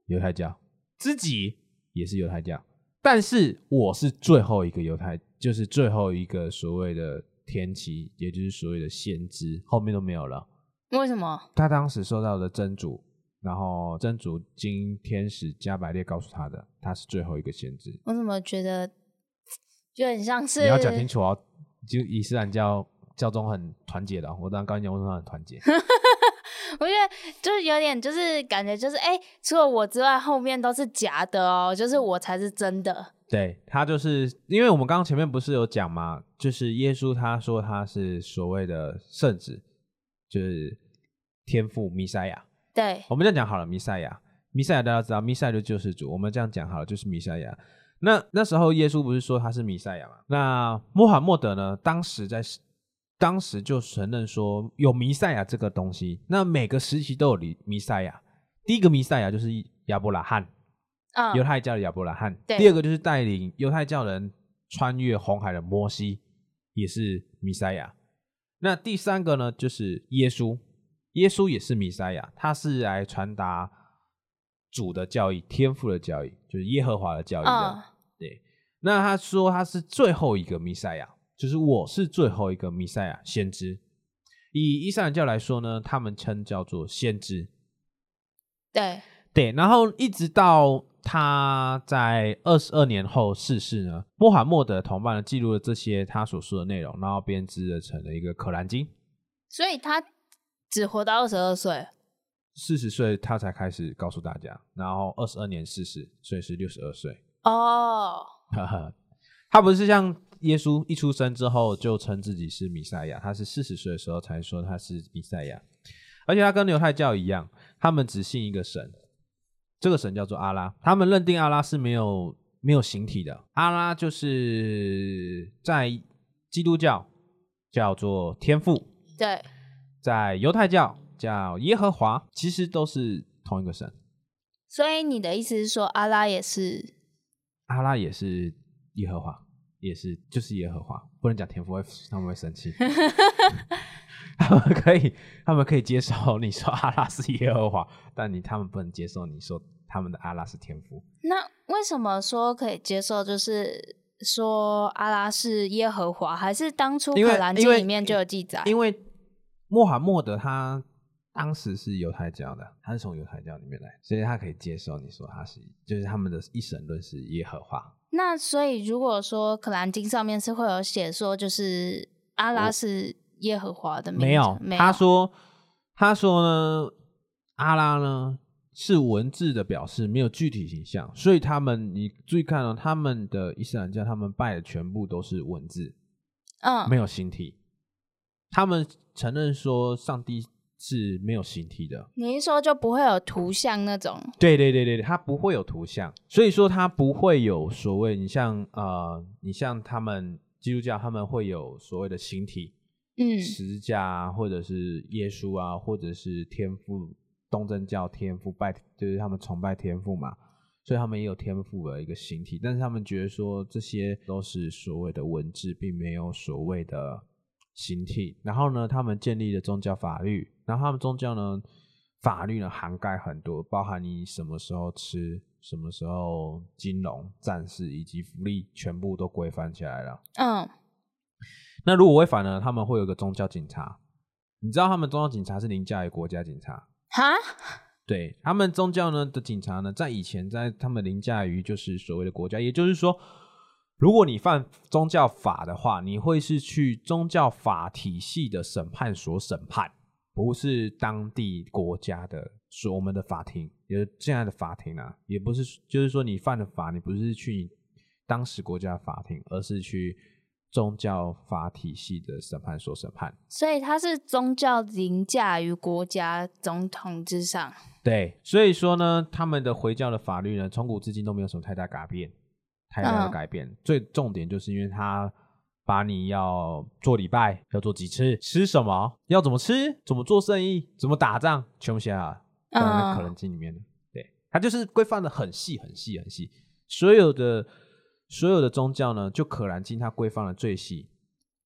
犹太教，自己也是犹太教。但是我是最后一个犹太，就是最后一个所谓的天启，也就是所谓的先知，后面都没有了。为什么？他当时受到的真主，然后真主经天使加百列告诉他的，他是最后一个先知。我怎么觉得就很像是你要讲清楚哦，就伊斯兰教教宗很团结的。我刚刚讲为什么很团结？就是有点，就是感觉就是，哎，除了我之外，后面都是假的哦，就是我才是真的。对他就是因为我们刚刚前面不是有讲吗？就是耶稣他说他是所谓的圣子，就是天父弥赛亚。对，我们这样讲好了，弥赛亚，弥赛亚大家知道，弥赛亚就救世主。我们这样讲好了，就是弥赛亚。那那时候耶稣不是说他是弥赛亚吗？那穆罕默德呢？当时在当时就承认说有弥赛亚这个东西。那每个时期都有弥弥赛亚。第一个弥赛亚就是亚伯拉罕，嗯，犹太教的亚伯拉罕。第二个就是带领犹太教人穿越红海的摩西，也是弥赛亚。那第三个呢，就是耶稣，耶稣也是弥赛亚，他是来传达主的教义、天赋的教义，就是耶和华的教义的。嗯对，那他说他是最后一个弥赛亚，就是我是最后一个弥赛亚先知。以伊斯兰教来说呢，他们称叫做先知。对，对，然后一直到他在二十二年后逝世呢，穆罕默德的同伴呢记录了这些他所说的内容，然后编织而成了一个《可兰经》。所以他只活到二十二岁。四十岁他才开始告诉大家，然后二十二年逝世，所以是六十二岁。哦，他不是像耶稣一出生之后就称自己是弥赛亚，他是四十岁的时候才说他是弥赛亚，而且他跟犹太教一样，他们只信一个神，这个神叫做阿拉，他们认定阿拉是没有没有形体的，阿拉就是在基督教叫做天父，对，在犹太教叫耶和华，其实都是同一个神，所以你的意思是说，阿拉也是？阿拉也是耶和华，也是就是耶和华，不能讲天父会他们会生气。他们可以，他们可以接受你说阿拉是耶和华，但你他们不能接受你说他们的阿拉是天父。那为什么说可以接受？就是说阿拉是耶和华，还是当初可兰经里面就有记载？因为穆罕默德他当时是犹太教的，他是从犹太教里面来，所以他可以接受你说他是，就是他们的一神论是耶和华。那所以如果说可兰经上面是会有写说，就是阿拉是耶和华的名字，没有，没有他说他说呢，阿拉呢是文字的表示，没有具体形象，所以他们你注意看哦，他们的伊斯兰教他们拜的全部都是文字，嗯，没有形体。他们承认说上帝是没有形体的，你一说就不会有图像那种，对对对对对，它不会有图像，所以说它不会有所谓你像呃，你像他们基督教他们会有所谓的形体，嗯。十字架啊，或者是耶稣啊，或者是天父，东正教天父拜，就是他们崇拜天父嘛，所以他们也有天赋的一个形体，但是他们觉得说这些都是所谓的文字，并没有所谓的形体。然后呢，他们建立了宗教法律，然后他们宗教呢法律呢涵盖很多，包含你什么时候吃。什么时候金融、战士以及福利全部都规范起来了。嗯，那如果违反呢，他们会有一个宗教警察。你知道他们宗教警察是凌驾于国家警察，哈，对他们宗教呢的警察呢，在以前在他们凌驾于就是所谓的国家，也就是说，如果你犯宗教法的话，你会是去宗教法体系的审判所审判，不是当地国家的所我们的法庭，也就是现在的法庭啊，也不是就是说你犯了法，你不是去当时国家的法庭，而是去宗教法体系的审判所审判。所以它是宗教凌驾于国家总统之上。对，所以说呢，他们的回教的法律呢，从古至今都没有什么太大改变，太大的嗯改变。最重点就是因为他把你要做礼拜，要做几次，吃什么，要怎么吃，怎么做生意，怎么打仗，全部写在可能经里面的。对，他就是规范的很细很细很细，所有的所有的宗教呢，就可兰经它规范的最细。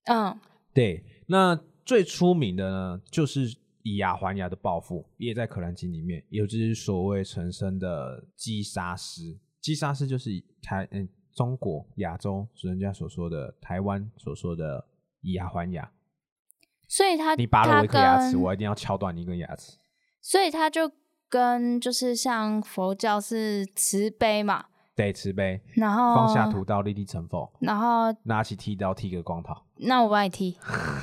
嗯，对，那最出名的呢，就是以牙还牙的报复，也在《可兰经》里面，也就是所谓陈生的击杀师。击杀是就是台嗯中国亚洲人家所说的台湾所说的以牙还牙。所以他你拔了我一颗牙齿，我一定要敲断你一根牙齿。所以他就跟就是像佛教是慈悲嘛，对，慈悲，然后放下屠刀，立地成佛，然后拿起剃刀剃个光头。那我帮你剃，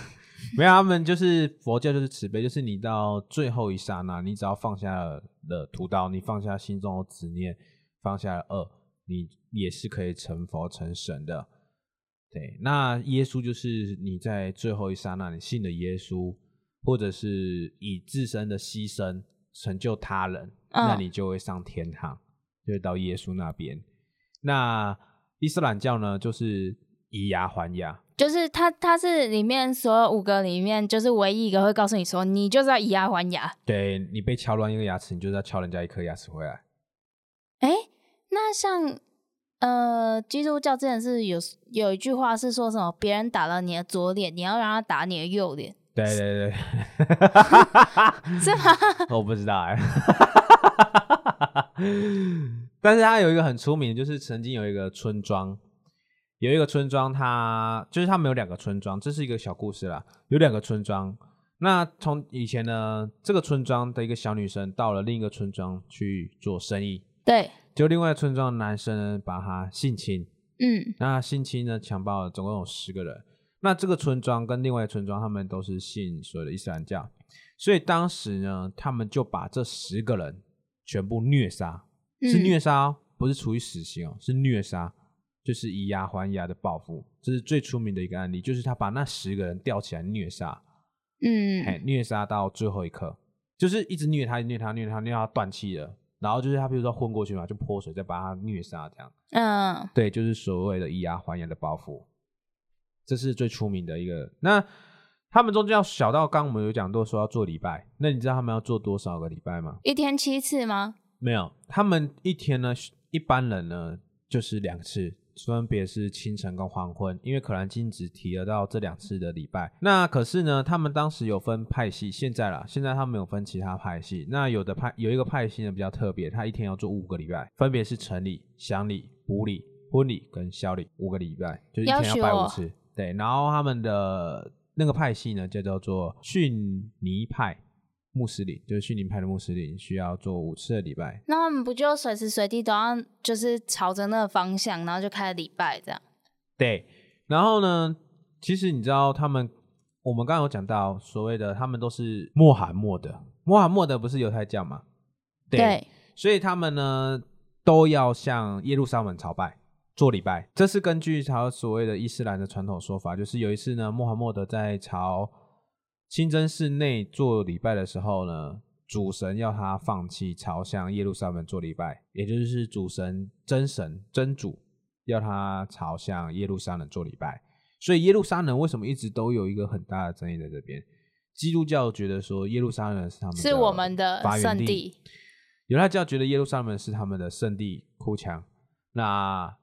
没有，他们就是佛教，就是慈悲，就是你到最后一刹那，你只要放下了屠刀，你放下心中的执念，放下了恶，你也是可以成佛成神的。对，那耶稣就是你在最后一刹那，你信了耶稣，或者是以自身的牺牲成就他人，那嗯你就会上天堂，就会到耶稣那边。那伊斯兰教呢，就是以牙还牙，就是他他是里面所有五个里面，就是唯一一个会告诉你说，你就是要以牙还牙。对你被敲乱一个牙齿，你就是要敲人家一颗牙齿回来。像呃基督教之前是有有一句话是说什么？别人打了你的左脸，你要让他打你的右脸。对对对，是吗？我不知道哎。但是他有一个很出名，就是曾经有一个村庄，有一个村庄，他就是他们有两个村庄，这是一个小故事啦。有两个村庄，那从以前呢，这个村庄的一个小女生到了另一个村庄去做生意，对，就另外村庄的男生呢把他性侵，嗯，那性侵呢强暴了总共有十个人。那这个村庄跟另外村庄，他们都是信所谓的伊斯兰教，所以当时呢，他们就把这十个人全部虐杀。是虐杀，不是处以死刑哦，是虐杀，就是以牙还牙的报复。这是最出名的一个案例，就是他把那十个人吊起来虐杀，嗯，虐杀到最后一刻，就是一直虐他，虐他，虐他，虐他断气了。然后就是他，比如说昏过去嘛，就泼水再把他虐杀，这样。嗯，对，就是所谓的以牙还牙的报复，这是最出名的一个。那他们中间要小到刚我们有讲到说要做礼拜，那你知道他们要做多少个礼拜吗？一天七次吗？没有，他们一天呢，一般人呢就是两次，分别是清晨跟黄昏，因为可兰经只提了到这两次的礼拜。那可是呢，他们当时有分派系，现在啦，现在他们有分其他派系。那有的派有一个派系呢比较特别，他一天要做五个礼拜，分别是晨礼、祥礼、补礼、婚礼跟宵礼五个礼拜，就是一天要拜五次。对，然后他们的那个派系呢就叫做逊尼派。穆斯林就是逊尼派的穆斯林，需要做五次的礼拜。那他们不就随时随地都要就是朝着那个方向，然后就开始礼拜这样？对。然后呢，其实你知道他们，我们刚刚有讲到所谓的他们都是穆罕默德，穆罕默德不是犹太教吗？对。所以他们呢都要向耶路撒冷朝拜做礼拜。这是根据朝所谓的伊斯兰的传统说法，就是有一次呢，穆罕默德在朝。清真寺内做礼拜的时候呢，主神要他放弃朝向耶路撒冷做礼拜，也就是主神真神真主要他朝向耶路撒冷做礼拜。所以耶路撒冷为什么一直都有一个很大的争议在这边？基督教觉得说耶路撒冷是他们是我们的圣地，犹太教觉得耶路撒冷是他们的圣地哭墙。那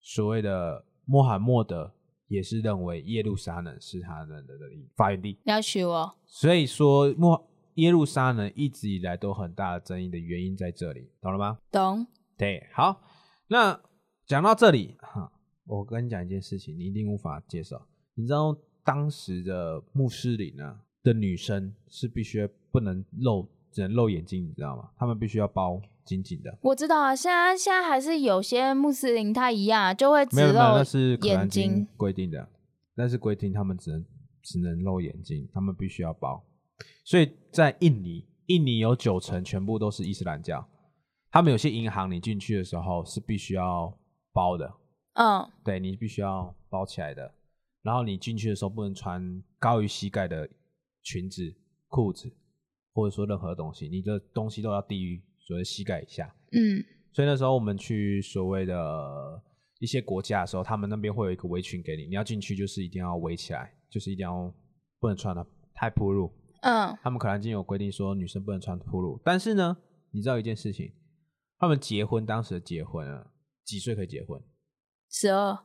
所谓的穆罕默德。也是认为耶路撒冷是他们的发源地，要娶我。所以说，莫耶路撒冷一直以来都很大的争议的原因在这里，懂了吗？懂。对，好，那讲到这里哈，我跟你讲一件事情，你一定无法接受。你知道当时的穆斯林啊的女生是必须不能露，只能露眼睛，你知道吗？他们必须要包。紧紧的，我知道啊。现在现在还是有些穆斯林他一样，就会只露眼睛规定的，那是规定他们只能只能露眼睛，他们必须要包。所以在印尼，印尼有九成全部都是伊斯兰教，他们有些银行你进去的时候是必须要包的，嗯，对你必须要包起来的。然后你进去的时候不能穿高于膝盖的裙子、裤子，或者说任何东西，你的东西都要低于。所谓膝盖以下，嗯，所以那时候我们去所谓的一些国家的时候，他们那边会有一个围裙给你，你要进去就是一定要围起来，就是一定要不能穿的太暴露。嗯，他们可能经有规定说女生不能穿暴露，但是呢，你知道一件事情，他们结婚当时结婚啊，几岁可以结婚？十二、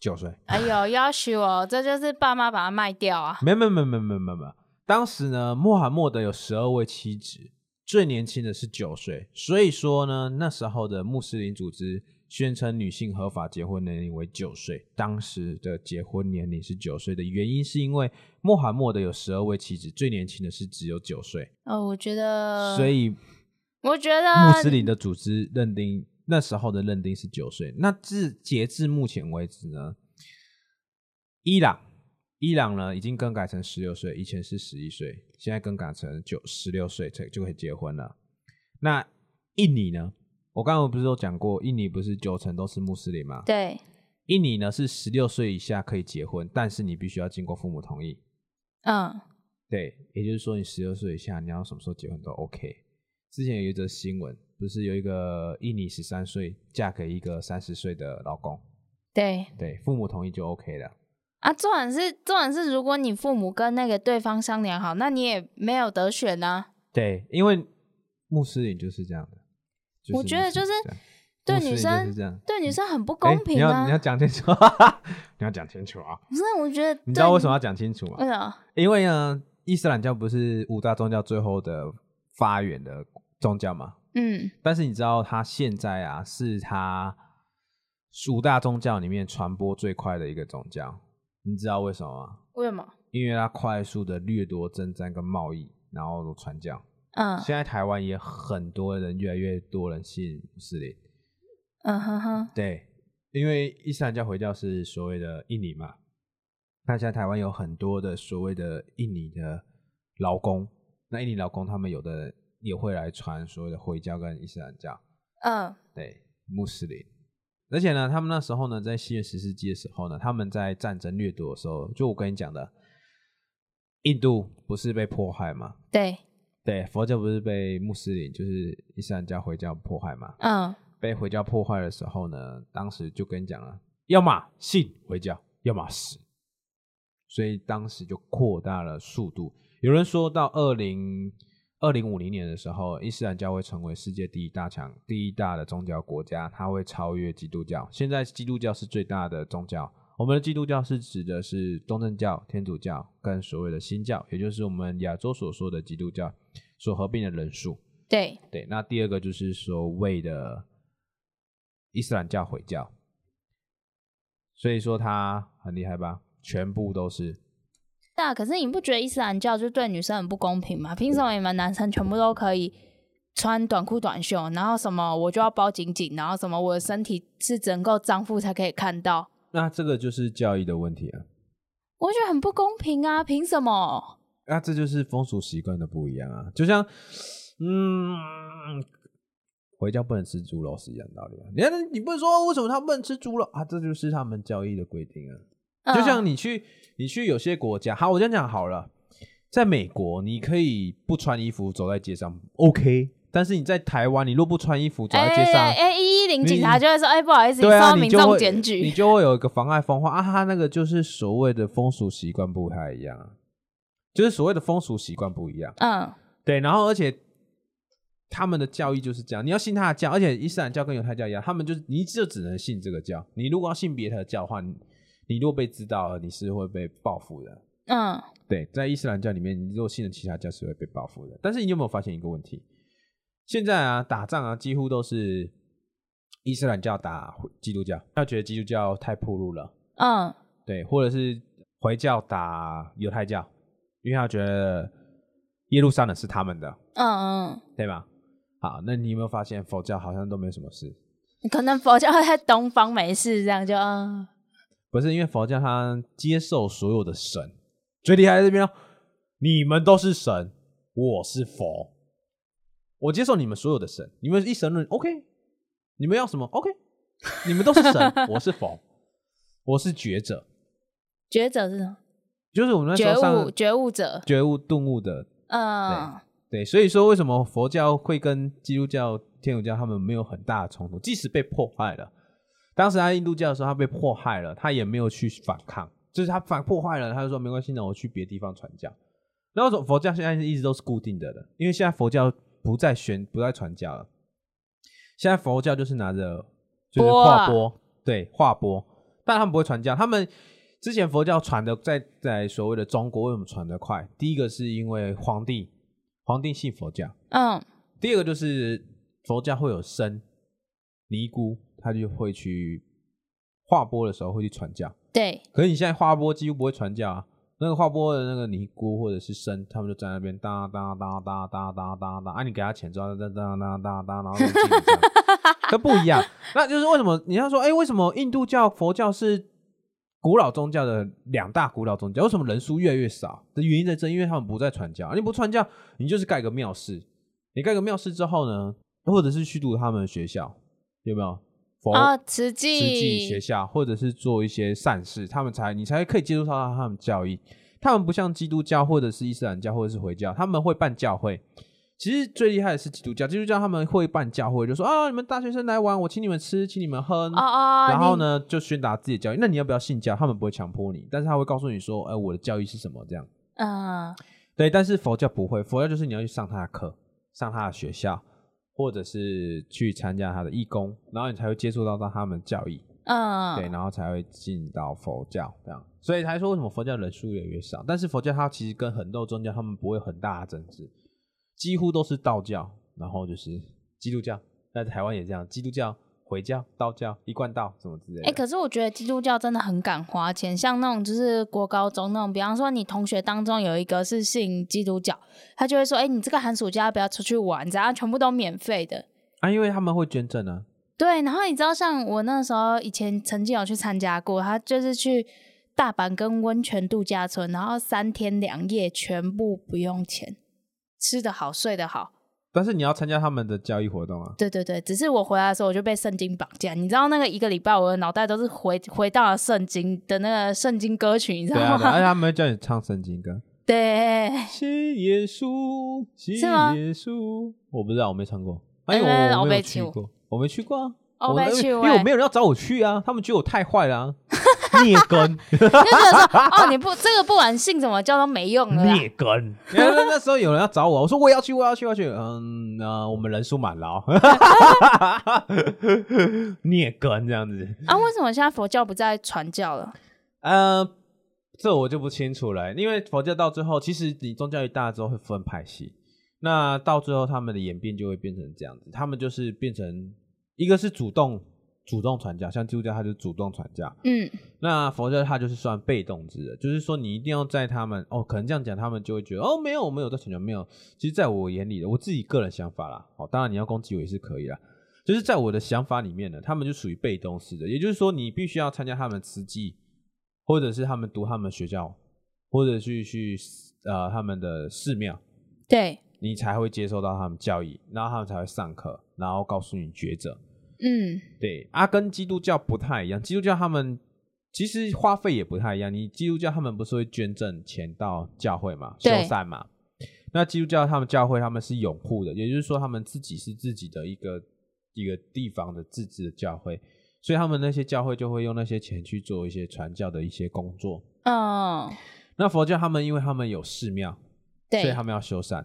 九岁。哎呦，要许哦，这就是爸妈把它卖掉啊！没有没有没有没没没有，当时呢，穆罕默德有十二位妻子。最年轻的是九岁，所以说呢，那时候的穆斯林组织宣称女性合法结婚年龄为九岁。当时的结婚年龄是九岁的原因，是因为穆罕默德有十二位妻子，最年轻的是只有九岁。哦，我觉得，所以我觉得穆斯林的组织认定那时候的认定是九岁。那至截至目前为止呢，伊朗。伊朗呢，已经更改成十六岁，以前是十一岁，现在更改成九十六岁才就可以结婚了。那印尼呢？我刚刚不是都讲过，印尼不是九成都是穆斯林吗？对。印尼呢是十六岁以下可以结婚，但是你必须要经过父母同意。嗯。对，也就是说你十六岁以下，你要什么时候结婚都 OK。之前有一则新闻，不是有一个印尼十三岁嫁给一个三十岁的老公？对。对，父母同意就 OK 了。啊，重点是重点是，如果你父母跟那个对方商量好，那你也没有得选啊。对，因为穆斯林就是这样的。我觉得就是对女生对女生很不公平啊！你要你要讲清楚，你要讲清楚啊！不是，我觉得你知道为什么要讲清楚吗？为什么？因为呢，伊斯兰教不是五大宗教最后的发源的宗教吗？嗯。但是你知道，它现在啊，是它五大宗教里面传播最快的一个宗教。你知道为什么吗？为什么？因为它快速的掠夺征战跟贸易，然后传教。嗯。现在台湾也很多人，越来越多人信穆斯林。嗯哼哼。对，因为伊斯兰教回教是所谓的印尼嘛，那现在台湾有很多的所谓的印尼的劳工，那印尼劳工他们有的也会来传所谓的回教跟伊斯兰教。嗯。对，穆斯林。而且呢，他们那时候呢，在西元十世纪的时候呢，他们在战争掠夺的时候，就我跟你讲的，印度不是被迫害吗？对，对，佛教不是被穆斯林，就是伊斯兰教回教迫害吗？嗯，被回教破坏的时候呢，当时就跟你讲了，要么信回教，要么死，所以当时就扩大了速度。有人说到二零。二零五零年的时候，伊斯兰教会成为世界第一大强、第一大的宗教国家，它会超越基督教。现在基督教是最大的宗教。我们的基督教是指的是东正教、天主教跟所谓的新教，也就是我们亚洲所说的基督教所合并的人数。对对，那第二个就是所谓的伊斯兰教回教，所以说它很厉害吧？全部都是。对啊，可是你不觉得伊斯兰教就对女生很不公平吗？凭什么你们男生全部都可以穿短裤短袖，然后什么我就要包紧紧，然后什么我的身体是只能够丈夫才可以看到？那这个就是教义的问题啊！我觉得很不公平啊！凭什么？那这就是风俗习惯的不一样啊！就像，嗯，回教不能吃猪肉是一样道理啊！你看，你不能说为什么他不能吃猪肉啊？这就是他们教义的规定啊！就像你去，你去有些国家，好，我这样讲好了，在美国你可以不穿衣服走在街上，OK。但是你在台湾，你若不穿衣服走在街上，哎，一一零警察就会说，哎，不好意思，你受民众检举，你就会有一个妨碍风化啊。他那个就是所谓的风俗习惯不太一样，就是所谓的风俗习惯不一样。嗯，对。然后而且他们的教义就是这样，你要信他的教，而且伊斯兰教跟犹太教一样，他们就是你就只能信这个教，你如果要信别的教的话。你若被知道了，你是会被报复的。嗯，对，在伊斯兰教里面，你若信了其他教是会被报复的。但是你有没有发现一个问题？现在啊，打仗啊，几乎都是伊斯兰教打基督教，他觉得基督教太暴露了。嗯，对，或者是回教打犹太教，因为他觉得耶路撒冷是他们的。嗯嗯，对吧？好，那你有没有发现佛教好像都没有什么事？可能佛教在东方没事，这样就嗯。不是因为佛教，他接受所有的神，最厉害在这边哦。你们都是神，我是佛，我接受你们所有的神。你们一神论，OK？你们要什么？OK？你们都是神，我是佛，我是觉者。觉者是什么？就是我们觉悟、觉悟者、觉悟顿悟的。嗯，对，所以说为什么佛教会跟基督教、天主教他们没有很大的冲突，即使被破坏了。当时他印度教的时候，他被迫害了，他也没有去反抗，就是他反破坏了，他就说没关系，那我去别的地方传教。然后佛教现在一直都是固定的了，因为现在佛教不再宣不再传教了，现在佛教就是拿着就是画钵，对画钵，但他们不会传教。他们之前佛教传的在在所谓的中国为什么传得快？第一个是因为皇帝皇帝信佛教，嗯，第二个就是佛教会有僧尼姑。他就会去划波的时候会去传教，对。可是你现在划波几乎不会传教啊，那个划波的那个尼姑或者是僧，他们就在那边哒哒哒哒哒哒哒哒，啊，你给他钱之后哒哒哒哒哒，然后进这 不一样。那就是为什么你要说，哎，为什么印度教、佛教是古老宗教的两大古老宗教，为什么人数越来越少？的原因在这，因为他们不再传教。你不传教，你就是盖个庙寺，你盖个庙寺之后呢，或者是去读他们的学校，有没有？啊，慈济、慈济学校，或者是做一些善事，他们才你才可以接触到他们教义。他们不像基督教或者是伊斯兰教或者是回教，他们会办教会，其实最厉害的是基督教，基督教他们会办教会，就说啊，你们大学生来玩，我请你们吃，请你们喝，哦哦，然后呢就宣达自己的教育。那你要不要信教？他们不会强迫你，但是他会告诉你说，哎、我的教育是什么这样。嗯，对，但是佛教不会，佛教就是你要去上他的课，上他的学校，或者是去参加他的义工，然后你才会接触到到他们教义。嗯，对，然后才会进到佛教这样，所以才说为什么佛教人数越来越少。但是佛教它其实跟很多宗教他们不会有很大的争执，几乎都是道教，然后就是基督教，在台湾也这样，基督教、回教、道教、一贯道什么之类的。哎、可是我觉得基督教真的很敢花钱，像那种就是国高中那种，比方说你同学当中有一个是信基督教，他就会说，哎、你这个寒暑假要不要出去玩？这样全部都免费的。啊，因为他们会捐赠啊，对，然后你知道，像我那时候以前曾经有去参加过，他就是去大阪跟温泉度假村，然后三天两夜全部不用钱，吃得好，睡得好。但是你要参加他们的交易活动啊。对对对，只是我回来的时候我就被圣经绑架，你知道那个一个礼拜我的脑袋都是回回到了圣经的那个圣经歌曲，你知道对啊，对啊而且吗？他们会叫你唱圣经歌，对，谢耶稣，谢是吗耶稣。我不知道，我没唱过，哎，哎我我没有去去过，我没去过啊。我我因为没去过因为我没有人要找我去啊，他们觉得我太坏了、啊，孽根，就觉得说哦，你不这个不管信什么教都没用了啦。孽根。因为那时候有人要找我，我说我也要去，我也要去，我要去。嗯，那、我们人数满了哦，孽根这样子。啊，为什么现在佛教不再传教了？呃，这我就不清楚了，因为佛教到最后，其实你宗教一大之后会分派系，那到最后他们的演变就会变成这样子，他们就是变成一个是主动主动传教，像基督教它就是主动传教，嗯，那佛教它就是算被动制的，就是说你一定要在他们哦，可能这样讲，他们就会觉得哦，没有，我没有在传教，没有。其实，在我眼里的，我自己个人想法啦，哦，当然你要攻击我也是可以啦。就是在我的想法里面呢，他们就属于被动式的，也就是说，你必须要参加他们慈济，或者是他们读他们学校，或者去去呃他们的寺庙，对，你才会接受到他们教义，然后他们才会上课，然后告诉你抉择。嗯，对，啊，跟基督教不太一样。基督教他们其实花费也不太一样。你基督教他们不是会捐赠钱到教会嘛，修对缮嘛？那基督教他们教会他们是拥护的，也就是说他们自己是自己的一个一个地方的自治的教会，所以他们那些教会就会用那些钱去做一些传教的一些工作。嗯，那佛教他们因为他们有寺庙，所以对他，们要修缮。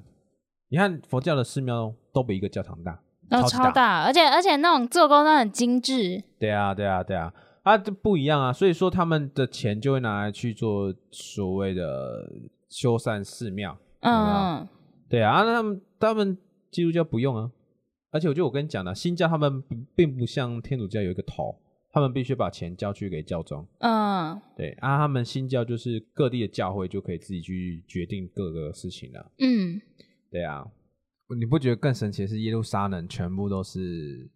你看佛教的寺庙都比一个教堂大，超大而且而且那种做工都很精致。对啊，对啊，对啊，啊，这不一样啊，所以说他们的钱就会拿来去做所谓的修缮寺庙。嗯，对啊，啊那他们他们基督教不用啊，而且我觉得我跟你讲了，新教他们并并不像天主教有一个头，他们必须把钱交去给教宗。嗯，对啊，他们新教就是各地的教会就可以自己去决定各个事情了。嗯，对啊，你不觉得更神奇的是耶路撒冷全部都是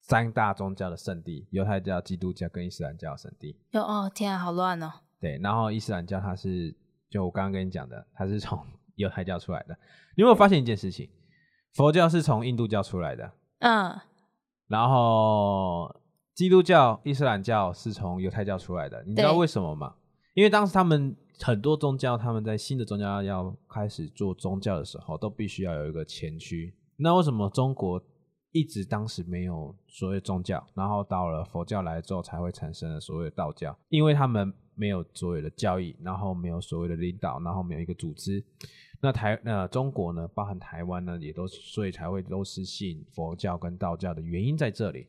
三大宗教的圣地，犹太教、基督教跟伊斯兰教的圣地。就哦天啊，好乱哦。对，然后伊斯兰教它是，就我刚刚跟你讲的，它是从 犹太教出来的。你有没有发现一件事情？佛教是从印度教出来的，嗯，然后基督教、伊斯兰教是从犹太教出来的。你知道对为什么吗？因为当时他们很多宗教，他们在新的宗教要开始做宗教的时候，都必须要有一个前驱。那为什么中国一直当时没有所谓宗教，然后到了佛教来之后才会产生了所谓的道教？因为他们没有所谓的教义，然后没有所谓的领导，然后没有一个组织。那台呃中国呢，包含台湾呢，也都所以才会都是信佛教跟道教的原因在这里。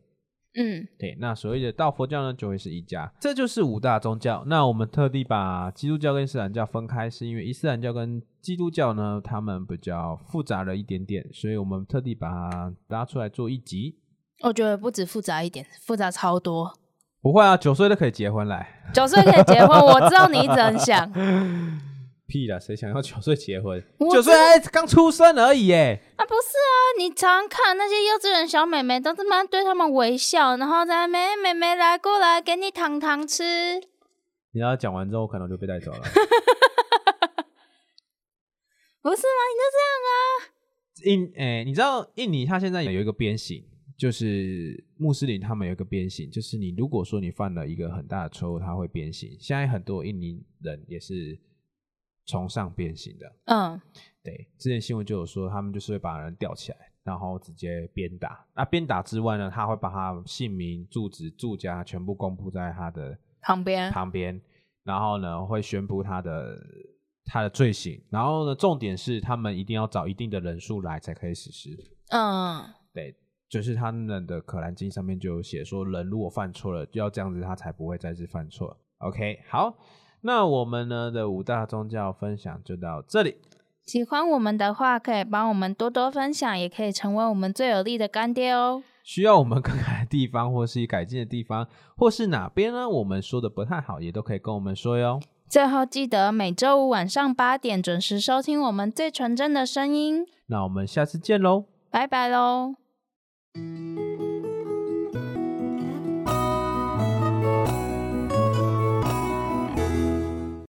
嗯，对，那所谓的道佛教呢，就会是一家，这就是五大宗教。那我们特地把基督教跟伊斯兰教分开，是因为伊斯兰教跟基督教呢，他们比较复杂了一点点，所以我们特地把它拉出来做一集。我觉得不止复杂一点，复杂超多。不会啊，九岁都可以结婚来，九岁可以结婚，我知道你一直很想。屁啦，谁想要九岁结婚？九岁还刚出生而已耶。啊，不是啊，你常看那些幼稚园小妹妹都这么对他们微笑，然后在那边妹妹来过来给你糖糖吃。你要讲完之后，可能就被带走了。不是吗？你就这样啊？印诶、你知道印尼它现在有一个鞭刑，就是穆斯林他们有一个鞭刑，就是你如果说你犯了一个很大的错误，他会鞭刑。现在很多印尼人也是从上变刑的。嗯，对，之前新闻就有说，他们就是会把人吊起来，然后直接鞭打。那鞭打之外呢，他会把他姓名、住址、住家全部公布在他的旁边旁边，然后呢会宣布他的他的罪行。然后呢，重点是他们一定要找一定的人数来才可以实施。嗯，对，就是他们的可兰经上面就有写说，人如果犯错了，就要这样子，他才不会再次犯错。OK，好，那我们呢的五大宗教分享就到这里。喜欢我们的话，可以帮我们多多分享，也可以成为我们最有力的干爹哦。需要我们更改的地方，或是改进的地方，或是哪边呢？我们说的不太好，也都可以跟我们说哟。最后记得每周五晚上八点准时收听我们最纯真的声音。那我们下次见喽，拜拜喽。